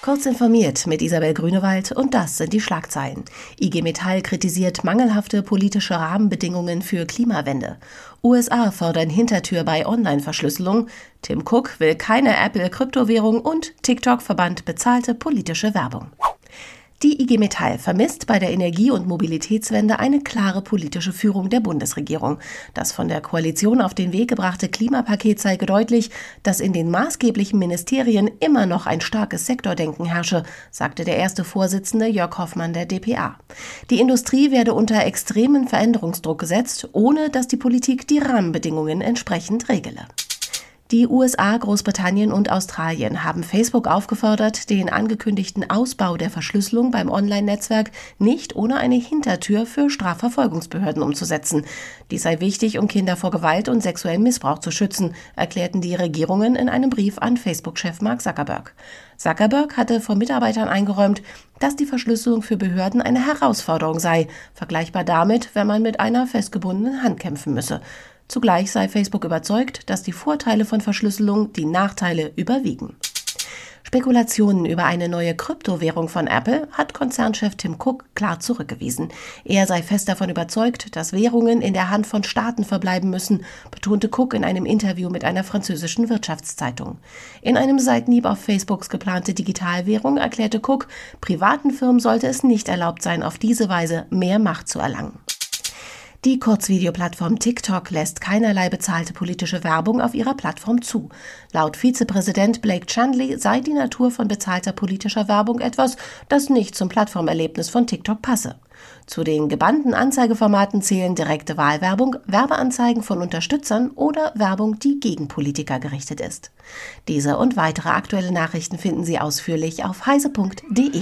Kurz informiert mit Isabel Grünewald und das sind die Schlagzeilen. IG Metall kritisiert mangelhafte politische Rahmenbedingungen für Klimawende. USA fordern Hintertür bei Online-Verschlüsselung. Tim Cook will keine Apple-Kryptowährung und TikTok verbannt bezahlte politische Werbung. Die IG Metall vermisst bei der Energie- und Mobilitätswende eine klare politische Führung der Bundesregierung. Das von der Koalition auf den Weg gebrachte Klimapaket zeige deutlich, dass in den maßgeblichen Ministerien immer noch ein starkes Sektordenken herrsche, sagte der erste Vorsitzende Jörg Hoffmann der DPA. Die Industrie werde unter extremen Veränderungsdruck gesetzt, ohne dass die Politik die Rahmenbedingungen entsprechend regele. Die USA, Großbritannien und Australien haben Facebook aufgefordert, den angekündigten Ausbau der Verschlüsselung beim Online-Netzwerk nicht ohne eine Hintertür für Strafverfolgungsbehörden umzusetzen. Dies sei wichtig, um Kinder vor Gewalt und sexuellem Missbrauch zu schützen, erklärten die Regierungen in einem Brief an Facebook-Chef Mark Zuckerberg. Zuckerberg hatte vor Mitarbeitern eingeräumt, dass die Verschlüsselung für Behörden eine Herausforderung sei, vergleichbar damit, wenn man mit einer festgebundenen Hand kämpfen müsse. Zugleich sei Facebook überzeugt, dass die Vorteile von Verschlüsselung die Nachteile überwiegen. Spekulationen über eine neue Kryptowährung von Apple hat Konzernchef Tim Cook klar zurückgewiesen. Er sei fest davon überzeugt, dass Währungen in der Hand von Staaten verbleiben müssen, betonte Cook in einem Interview mit einer französischen Wirtschaftszeitung. In einem Seitenhieb auf Facebooks geplante Digitalwährung erklärte Cook, privaten Firmen sollte es nicht erlaubt sein, auf diese Weise mehr Macht zu erlangen. Die Kurzvideoplattform TikTok lässt keinerlei bezahlte politische Werbung auf ihrer Plattform zu. Laut Vizepräsident Blake Chandley sei die Natur von bezahlter politischer Werbung etwas, das nicht zum Plattformerlebnis von TikTok passe. Zu den gebannten Anzeigeformaten zählen direkte Wahlwerbung, Werbeanzeigen von Unterstützern oder Werbung, die gegen Politiker gerichtet ist. Diese und weitere aktuelle Nachrichten finden Sie ausführlich auf heise.de.